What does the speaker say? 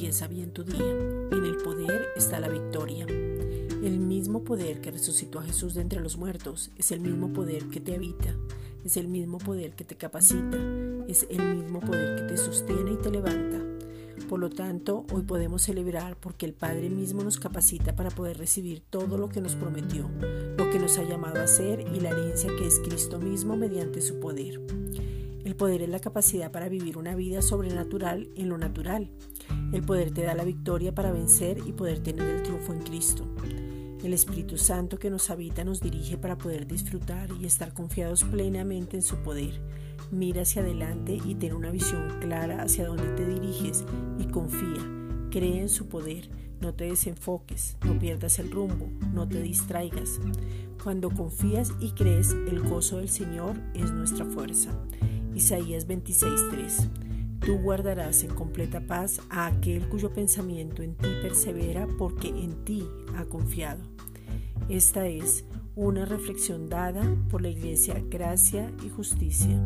comienza bien tu día. En el poder está la victoria. El mismo poder que resucitó a Jesús de entre los muertos es el mismo poder que te habita, es el mismo poder que te capacita, es el mismo poder que te sostiene y te levanta. Por lo tanto, hoy podemos celebrar porque el Padre mismo nos capacita para poder recibir todo lo que nos prometió, lo que nos ha llamado a ser y la herencia que es Cristo mismo mediante su poder. El poder es la capacidad para vivir una vida sobrenatural en lo natural. El poder te da la victoria para vencer y poder tener el triunfo en Cristo. El Espíritu Santo que nos habita nos dirige para poder disfrutar y estar confiados plenamente en su poder Mira hacia adelante y ten una visión clara hacia dónde te diriges y confía. Cree en su poder. No te desenfoques, no pierdas el rumbo, no te distraigas. Cuando confías y crees, el gozo del Señor es nuestra fuerza. Isaías 26:3 Tú guardarás en completa paz a aquel cuyo pensamiento en ti persevera porque en ti ha confiado. Esta es una reflexión dada por la Iglesia Gracia y Justicia.